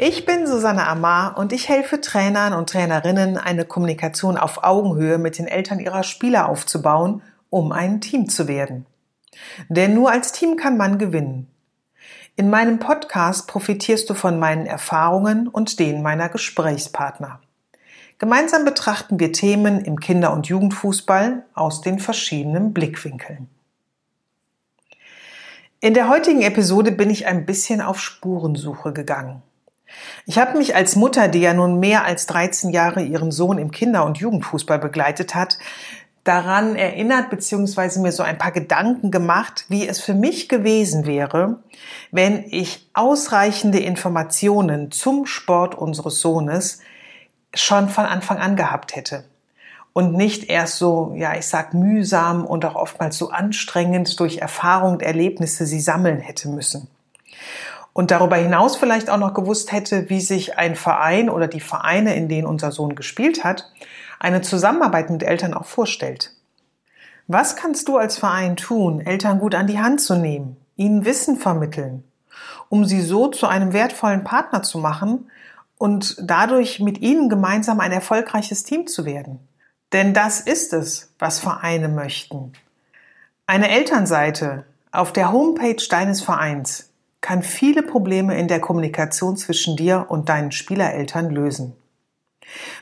Ich bin Susanne Amar und ich helfe Trainern und Trainerinnen, eine Kommunikation auf Augenhöhe mit den Eltern ihrer Spieler aufzubauen, um ein Team zu werden. Denn nur als Team kann man gewinnen. In meinem Podcast profitierst du von meinen Erfahrungen und denen meiner Gesprächspartner. Gemeinsam betrachten wir Themen im Kinder- und Jugendfußball aus den verschiedenen Blickwinkeln. In der heutigen Episode bin ich ein bisschen auf Spurensuche gegangen. Ich habe mich als Mutter, die ja nun mehr als 13 Jahre ihren Sohn im Kinder- und Jugendfußball begleitet hat, daran erinnert bzw. mir so ein paar Gedanken gemacht, wie es für mich gewesen wäre, wenn ich ausreichende Informationen zum Sport unseres Sohnes schon von Anfang an gehabt hätte und nicht erst so, ja, ich sag mühsam und auch oftmals so anstrengend durch Erfahrung und Erlebnisse sie sammeln hätte müssen und darüber hinaus vielleicht auch noch gewusst hätte, wie sich ein Verein oder die Vereine, in denen unser Sohn gespielt hat, eine Zusammenarbeit mit Eltern auch vorstellt. Was kannst du als Verein tun, Eltern gut an die Hand zu nehmen, ihnen Wissen vermitteln, um sie so zu einem wertvollen Partner zu machen und dadurch mit ihnen gemeinsam ein erfolgreiches Team zu werden? Denn das ist es, was Vereine möchten. Eine Elternseite auf der Homepage deines Vereins kann viele Probleme in der Kommunikation zwischen dir und deinen Spielereltern lösen.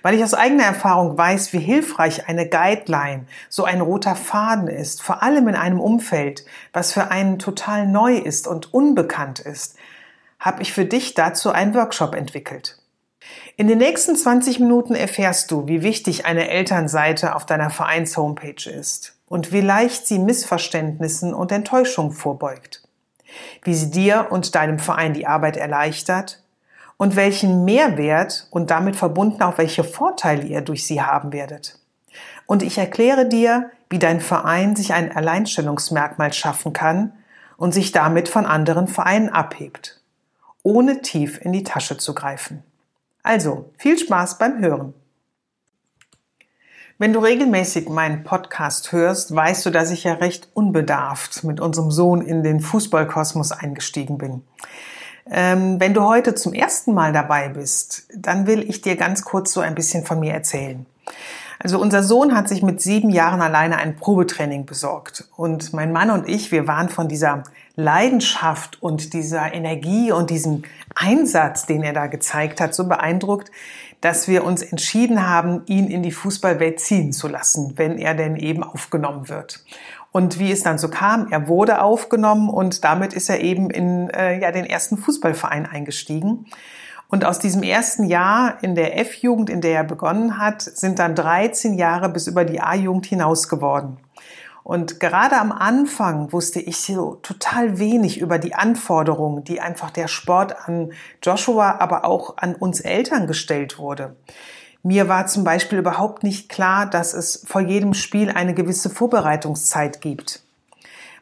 Weil ich aus eigener Erfahrung weiß, wie hilfreich eine Guideline, so ein roter Faden ist, vor allem in einem Umfeld, was für einen total neu ist und unbekannt ist, habe ich für dich dazu einen Workshop entwickelt. In den nächsten 20 Minuten erfährst du, wie wichtig eine Elternseite auf deiner Vereins-Homepage ist und wie leicht sie Missverständnissen und Enttäuschung vorbeugt wie sie dir und deinem Verein die Arbeit erleichtert und welchen Mehrwert und damit verbunden auch welche Vorteile ihr durch sie haben werdet. Und ich erkläre dir, wie dein Verein sich ein Alleinstellungsmerkmal schaffen kann und sich damit von anderen Vereinen abhebt, ohne tief in die Tasche zu greifen. Also, viel Spaß beim Hören. Wenn du regelmäßig meinen Podcast hörst, weißt du, dass ich ja recht unbedarft mit unserem Sohn in den Fußballkosmos eingestiegen bin. Ähm, wenn du heute zum ersten Mal dabei bist, dann will ich dir ganz kurz so ein bisschen von mir erzählen. Also unser Sohn hat sich mit sieben Jahren alleine ein Probetraining besorgt. Und mein Mann und ich, wir waren von dieser Leidenschaft und dieser Energie und diesem Einsatz, den er da gezeigt hat, so beeindruckt, dass wir uns entschieden haben, ihn in die Fußballwelt ziehen zu lassen, wenn er denn eben aufgenommen wird. Und wie es dann so kam, er wurde aufgenommen und damit ist er eben in äh, ja, den ersten Fußballverein eingestiegen. Und aus diesem ersten Jahr in der F-Jugend, in der er begonnen hat, sind dann 13 Jahre bis über die A-Jugend hinaus geworden. Und gerade am Anfang wusste ich so total wenig über die Anforderungen, die einfach der Sport an Joshua, aber auch an uns Eltern gestellt wurde. Mir war zum Beispiel überhaupt nicht klar, dass es vor jedem Spiel eine gewisse Vorbereitungszeit gibt.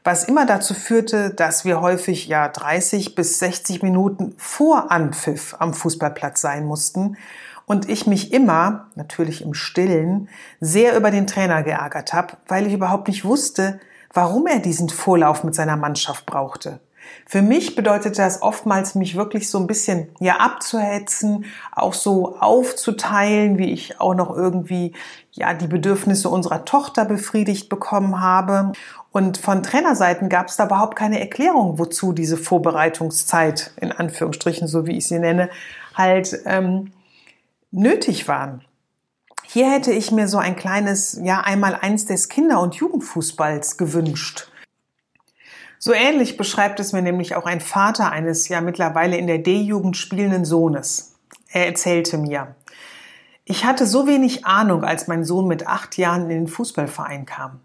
Was immer dazu führte, dass wir häufig ja 30 bis 60 Minuten vor Anpfiff am Fußballplatz sein mussten und ich mich immer, natürlich im Stillen, sehr über den Trainer geärgert habe, weil ich überhaupt nicht wusste, warum er diesen Vorlauf mit seiner Mannschaft brauchte. Für mich bedeutete das oftmals, mich wirklich so ein bisschen ja abzuhetzen, auch so aufzuteilen, wie ich auch noch irgendwie ja die Bedürfnisse unserer Tochter befriedigt bekommen habe. Und von Trainerseiten gab es da überhaupt keine Erklärung, wozu diese Vorbereitungszeit in Anführungsstrichen, so wie ich sie nenne, halt ähm, nötig waren. Hier hätte ich mir so ein kleines, ja, einmal eins des Kinder- und Jugendfußballs gewünscht. So ähnlich beschreibt es mir nämlich auch ein Vater eines ja mittlerweile in der D-Jugend spielenden Sohnes. Er erzählte mir, ich hatte so wenig Ahnung, als mein Sohn mit acht Jahren in den Fußballverein kam.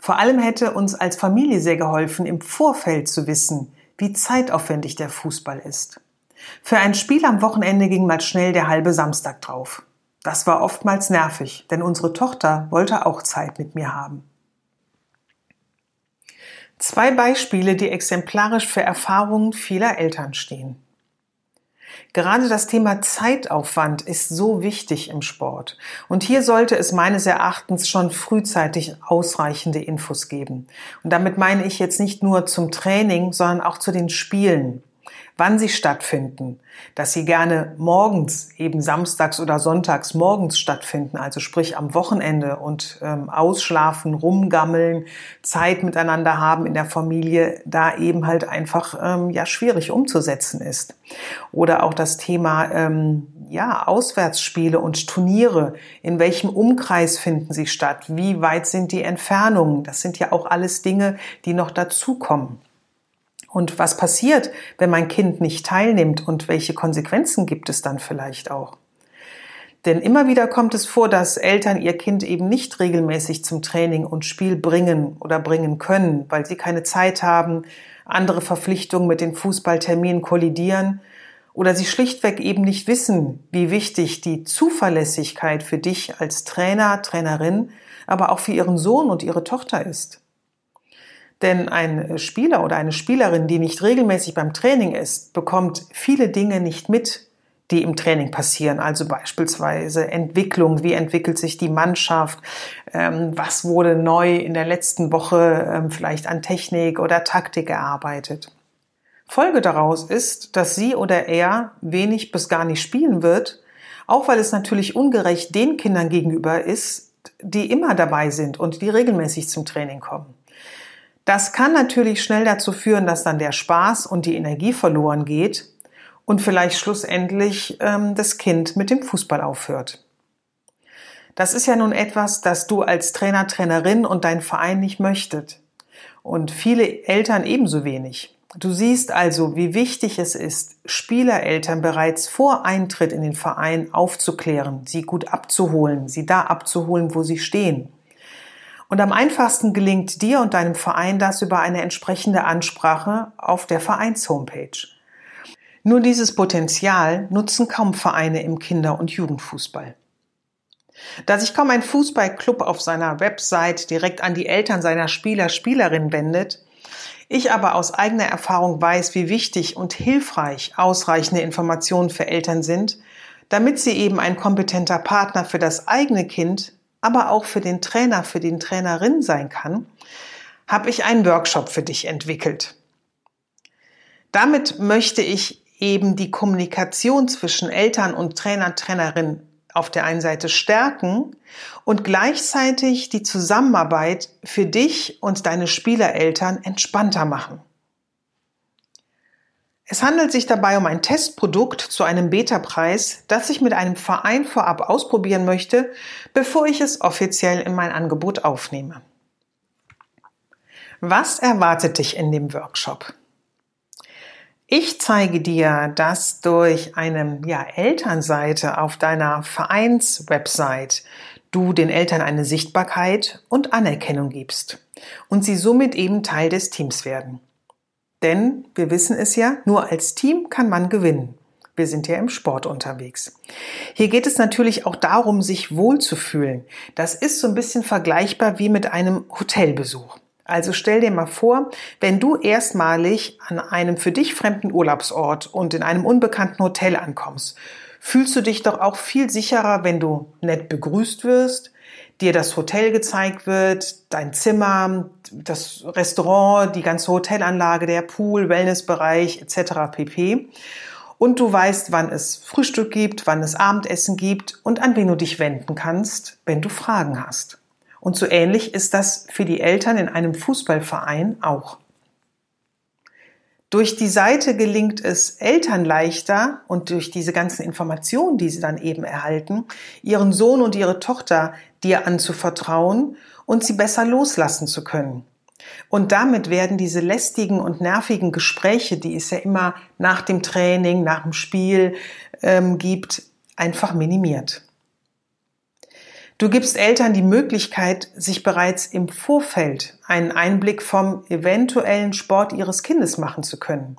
Vor allem hätte uns als Familie sehr geholfen, im Vorfeld zu wissen, wie zeitaufwendig der Fußball ist. Für ein Spiel am Wochenende ging mal schnell der halbe Samstag drauf. Das war oftmals nervig, denn unsere Tochter wollte auch Zeit mit mir haben. Zwei Beispiele, die exemplarisch für Erfahrungen vieler Eltern stehen. Gerade das Thema Zeitaufwand ist so wichtig im Sport. Und hier sollte es meines Erachtens schon frühzeitig ausreichende Infos geben. Und damit meine ich jetzt nicht nur zum Training, sondern auch zu den Spielen wann sie stattfinden, dass sie gerne morgens, eben samstags oder sonntags morgens stattfinden, also sprich am Wochenende und ähm, ausschlafen, rumgammeln, Zeit miteinander haben in der Familie, da eben halt einfach ähm, ja schwierig umzusetzen ist. Oder auch das Thema ähm, ja Auswärtsspiele und Turniere, in welchem Umkreis finden sie statt, wie weit sind die Entfernungen, das sind ja auch alles Dinge, die noch dazukommen. Und was passiert, wenn mein Kind nicht teilnimmt und welche Konsequenzen gibt es dann vielleicht auch? Denn immer wieder kommt es vor, dass Eltern ihr Kind eben nicht regelmäßig zum Training und Spiel bringen oder bringen können, weil sie keine Zeit haben, andere Verpflichtungen mit den Fußballterminen kollidieren oder sie schlichtweg eben nicht wissen, wie wichtig die Zuverlässigkeit für dich als Trainer, Trainerin, aber auch für ihren Sohn und ihre Tochter ist. Denn ein Spieler oder eine Spielerin, die nicht regelmäßig beim Training ist, bekommt viele Dinge nicht mit, die im Training passieren. Also beispielsweise Entwicklung, wie entwickelt sich die Mannschaft, ähm, was wurde neu in der letzten Woche ähm, vielleicht an Technik oder Taktik erarbeitet. Folge daraus ist, dass sie oder er wenig bis gar nicht spielen wird, auch weil es natürlich ungerecht den Kindern gegenüber ist, die immer dabei sind und die regelmäßig zum Training kommen. Das kann natürlich schnell dazu führen, dass dann der Spaß und die Energie verloren geht und vielleicht schlussendlich ähm, das Kind mit dem Fußball aufhört. Das ist ja nun etwas, das du als Trainer, Trainerin und dein Verein nicht möchtet. Und viele Eltern ebenso wenig. Du siehst also, wie wichtig es ist, Spielereltern bereits vor Eintritt in den Verein aufzuklären, sie gut abzuholen, sie da abzuholen, wo sie stehen. Und am einfachsten gelingt dir und deinem Verein das über eine entsprechende Ansprache auf der Vereins-Homepage. Nur dieses Potenzial nutzen kaum Vereine im Kinder- und Jugendfußball. Da sich kaum ein Fußballclub auf seiner Website direkt an die Eltern seiner Spieler, Spielerinnen wendet, ich aber aus eigener Erfahrung weiß, wie wichtig und hilfreich ausreichende Informationen für Eltern sind, damit sie eben ein kompetenter Partner für das eigene Kind aber auch für den Trainer, für den Trainerin sein kann, habe ich einen Workshop für dich entwickelt. Damit möchte ich eben die Kommunikation zwischen Eltern und Trainer, Trainerin auf der einen Seite stärken und gleichzeitig die Zusammenarbeit für dich und deine Spielereltern entspannter machen. Es handelt sich dabei um ein Testprodukt zu einem Beta-Preis, das ich mit einem Verein vorab ausprobieren möchte, bevor ich es offiziell in mein Angebot aufnehme. Was erwartet dich in dem Workshop? Ich zeige dir, dass durch eine ja, Elternseite auf deiner Vereinswebsite du den Eltern eine Sichtbarkeit und Anerkennung gibst und sie somit eben Teil des Teams werden. Denn wir wissen es ja, nur als Team kann man gewinnen. Wir sind ja im Sport unterwegs. Hier geht es natürlich auch darum, sich wohlzufühlen. Das ist so ein bisschen vergleichbar wie mit einem Hotelbesuch. Also stell dir mal vor, wenn du erstmalig an einem für dich fremden Urlaubsort und in einem unbekannten Hotel ankommst, fühlst du dich doch auch viel sicherer, wenn du nett begrüßt wirst, dir das Hotel gezeigt wird, dein Zimmer, das Restaurant, die ganze Hotelanlage, der Pool, Wellnessbereich etc. pp. Und du weißt, wann es Frühstück gibt, wann es Abendessen gibt und an wen du dich wenden kannst, wenn du Fragen hast. Und so ähnlich ist das für die Eltern in einem Fußballverein auch. Durch die Seite gelingt es Eltern leichter und durch diese ganzen Informationen, die sie dann eben erhalten, ihren Sohn und ihre Tochter dir anzuvertrauen und sie besser loslassen zu können. Und damit werden diese lästigen und nervigen Gespräche, die es ja immer nach dem Training, nach dem Spiel ähm, gibt, einfach minimiert. Du gibst Eltern die Möglichkeit, sich bereits im Vorfeld einen Einblick vom eventuellen Sport ihres Kindes machen zu können.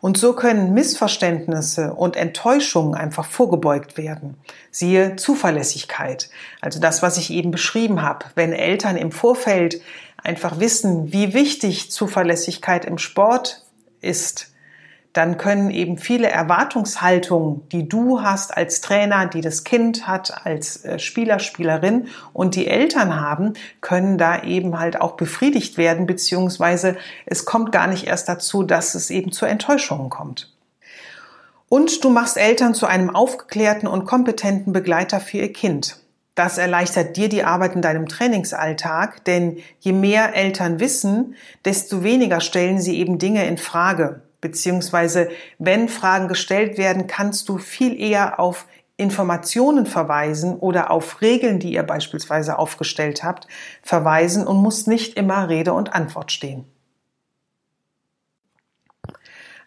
Und so können Missverständnisse und Enttäuschungen einfach vorgebeugt werden. Siehe Zuverlässigkeit. Also das, was ich eben beschrieben habe. Wenn Eltern im Vorfeld einfach wissen, wie wichtig Zuverlässigkeit im Sport ist, dann können eben viele Erwartungshaltungen, die du hast als Trainer, die das Kind hat als äh, Spieler, Spielerin und die Eltern haben, können da eben halt auch befriedigt werden, beziehungsweise es kommt gar nicht erst dazu, dass es eben zu Enttäuschungen kommt. Und du machst Eltern zu einem aufgeklärten und kompetenten Begleiter für ihr Kind. Das erleichtert dir die Arbeit in deinem Trainingsalltag, denn je mehr Eltern wissen, desto weniger stellen sie eben Dinge in Frage beziehungsweise wenn Fragen gestellt werden, kannst du viel eher auf Informationen verweisen oder auf Regeln, die ihr beispielsweise aufgestellt habt, verweisen und musst nicht immer Rede und Antwort stehen.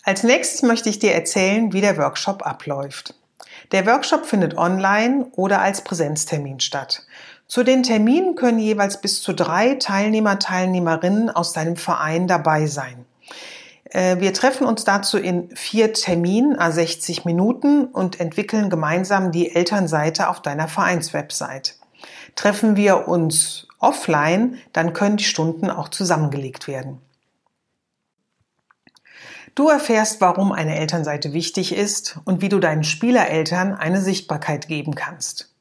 Als nächstes möchte ich dir erzählen, wie der Workshop abläuft. Der Workshop findet online oder als Präsenztermin statt. Zu den Terminen können jeweils bis zu drei Teilnehmer, Teilnehmerinnen aus deinem Verein dabei sein. Äh, wir treffen uns dazu in vier Terminen, a 60 Minuten und entwickeln gemeinsam die Elternseite auf deiner Vereinswebsite. Treffen wir uns offline, dann können die Stunden auch zusammengelegt werden. Du erfährst, warum eine Elternseite wichtig ist und wie du deinen Spielereltern eine Sichtbarkeit geben kannst.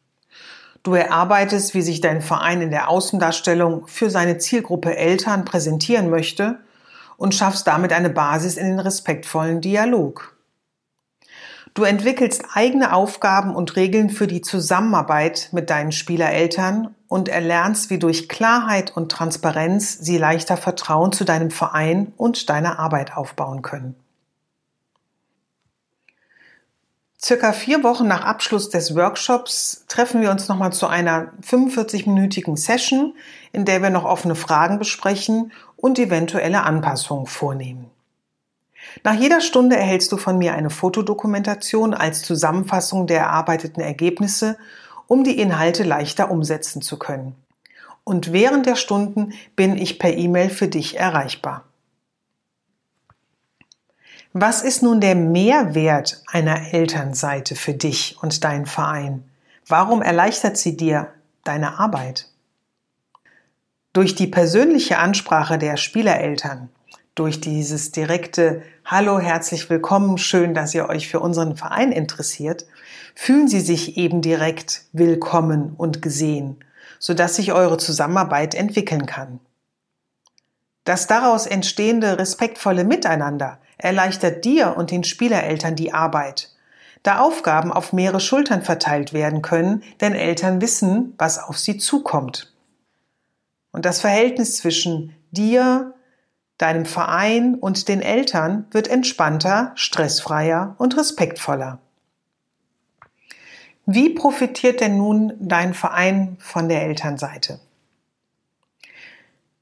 Du erarbeitest, wie sich dein Verein in der Außendarstellung für seine Zielgruppe Eltern präsentieren möchte und schaffst damit eine Basis in den respektvollen Dialog. Du entwickelst eigene Aufgaben und Regeln für die Zusammenarbeit mit deinen Spielereltern und erlernst, wie durch Klarheit und Transparenz sie leichter Vertrauen zu deinem Verein und deiner Arbeit aufbauen können. Circa vier Wochen nach Abschluss des Workshops treffen wir uns nochmal zu einer 45-minütigen Session, in der wir noch offene Fragen besprechen und eventuelle Anpassungen vornehmen. Nach jeder Stunde erhältst du von mir eine Fotodokumentation als Zusammenfassung der erarbeiteten Ergebnisse, um die Inhalte leichter umsetzen zu können. Und während der Stunden bin ich per E-Mail für dich erreichbar. Was ist nun der Mehrwert einer Elternseite für dich und deinen Verein? Warum erleichtert sie dir deine Arbeit? Durch die persönliche Ansprache der Spielereltern, durch dieses direkte Hallo, herzlich willkommen, schön, dass ihr euch für unseren Verein interessiert, fühlen sie sich eben direkt willkommen und gesehen, sodass sich eure Zusammenarbeit entwickeln kann. Das daraus entstehende respektvolle Miteinander erleichtert dir und den Spielereltern die Arbeit, da Aufgaben auf mehrere Schultern verteilt werden können, denn Eltern wissen, was auf sie zukommt. Und das Verhältnis zwischen dir, deinem Verein und den Eltern wird entspannter, stressfreier und respektvoller. Wie profitiert denn nun dein Verein von der Elternseite?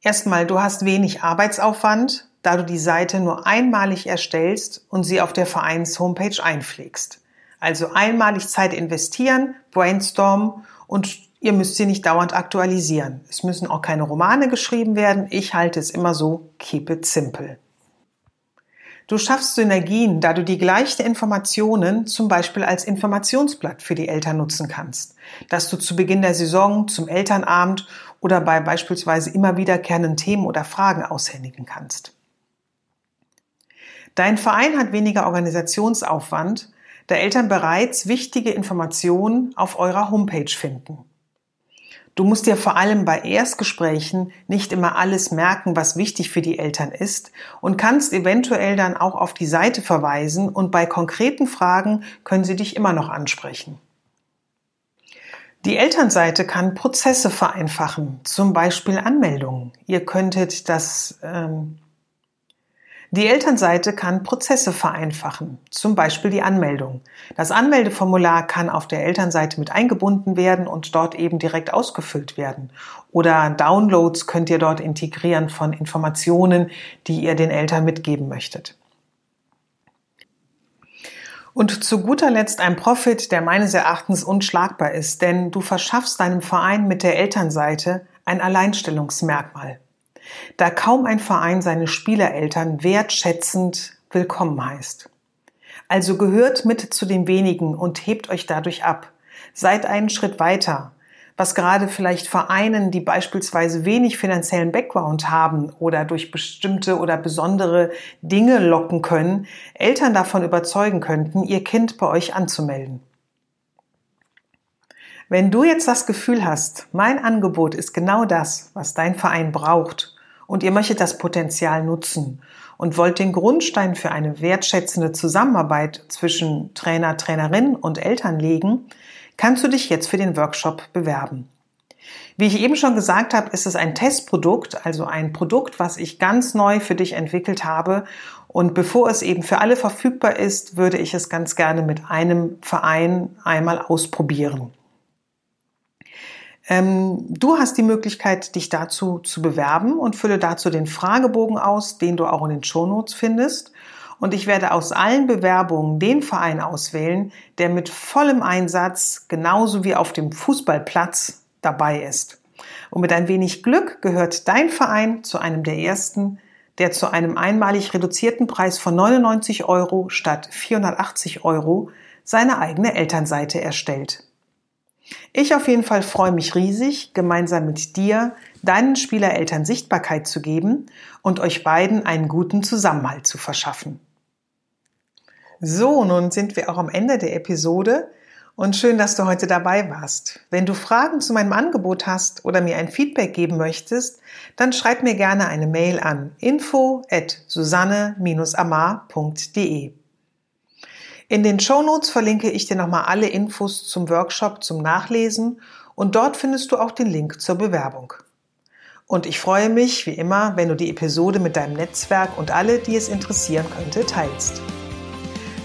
Erstmal, du hast wenig Arbeitsaufwand, da du die Seite nur einmalig erstellst und sie auf der Vereins-Homepage einpflegst. Also einmalig Zeit investieren, brainstormen und ihr müsst sie nicht dauernd aktualisieren. Es müssen auch keine Romane geschrieben werden. Ich halte es immer so, keep it simple. Du schaffst Synergien, da du die gleichen Informationen zum Beispiel als Informationsblatt für die Eltern nutzen kannst, das du zu Beginn der Saison, zum Elternabend oder bei beispielsweise immer wiederkehrenden Themen oder Fragen aushändigen kannst. Dein Verein hat weniger Organisationsaufwand, da Eltern bereits wichtige Informationen auf eurer Homepage finden. Du musst dir vor allem bei Erstgesprächen nicht immer alles merken, was wichtig für die Eltern ist und kannst eventuell dann auch auf die Seite verweisen und bei konkreten Fragen können sie dich immer noch ansprechen. Die Elternseite kann Prozesse vereinfachen, zum Beispiel Anmeldungen. Ihr könntet das ähm, die Elternseite kann Prozesse vereinfachen, zum Beispiel die Anmeldung. Das Anmeldeformular kann auf der Elternseite mit eingebunden werden und dort eben direkt ausgefüllt werden. Oder Downloads könnt ihr dort integrieren von Informationen, die ihr den Eltern mitgeben möchtet. Und zu guter Letzt ein Profit, der meines Erachtens unschlagbar ist, denn du verschaffst deinem Verein mit der Elternseite ein Alleinstellungsmerkmal. Da kaum ein Verein seine Spielereltern wertschätzend willkommen heißt. Also gehört mit zu den wenigen und hebt euch dadurch ab. Seid einen Schritt weiter, was gerade vielleicht Vereinen, die beispielsweise wenig finanziellen Background haben oder durch bestimmte oder besondere Dinge locken können, Eltern davon überzeugen könnten, ihr Kind bei euch anzumelden. Wenn du jetzt das Gefühl hast, mein Angebot ist genau das, was dein Verein braucht und ihr möchtet das Potenzial nutzen und wollt den Grundstein für eine wertschätzende Zusammenarbeit zwischen Trainer, Trainerin und Eltern legen, kannst du dich jetzt für den Workshop bewerben. Wie ich eben schon gesagt habe, ist es ein Testprodukt, also ein Produkt, was ich ganz neu für dich entwickelt habe. Und bevor es eben für alle verfügbar ist, würde ich es ganz gerne mit einem Verein einmal ausprobieren. Ähm, du hast die Möglichkeit, dich dazu zu bewerben und fülle dazu den Fragebogen aus, den du auch in den Shownotes findest. Und ich werde aus allen Bewerbungen den Verein auswählen, der mit vollem Einsatz, genauso wie auf dem Fußballplatz, dabei ist. Und mit ein wenig Glück gehört dein Verein zu einem der ersten, der zu einem einmalig reduzierten Preis von 99 Euro statt 480 Euro seine eigene Elternseite erstellt. Ich auf jeden Fall freue mich riesig, gemeinsam mit dir deinen Spielereltern Sichtbarkeit zu geben und euch beiden einen guten Zusammenhalt zu verschaffen. So, nun sind wir auch am Ende der Episode und schön, dass du heute dabei warst. Wenn du Fragen zu meinem Angebot hast oder mir ein Feedback geben möchtest, dann schreib mir gerne eine Mail an info at susanne-amar.de. In den Shownotes verlinke ich dir nochmal alle Infos zum Workshop zum Nachlesen und dort findest du auch den Link zur Bewerbung. Und ich freue mich, wie immer, wenn du die Episode mit deinem Netzwerk und alle, die es interessieren könnte, teilst.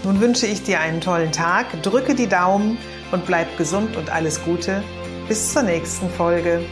Nun wünsche ich dir einen tollen Tag, drücke die Daumen und bleib gesund und alles Gute. Bis zur nächsten Folge.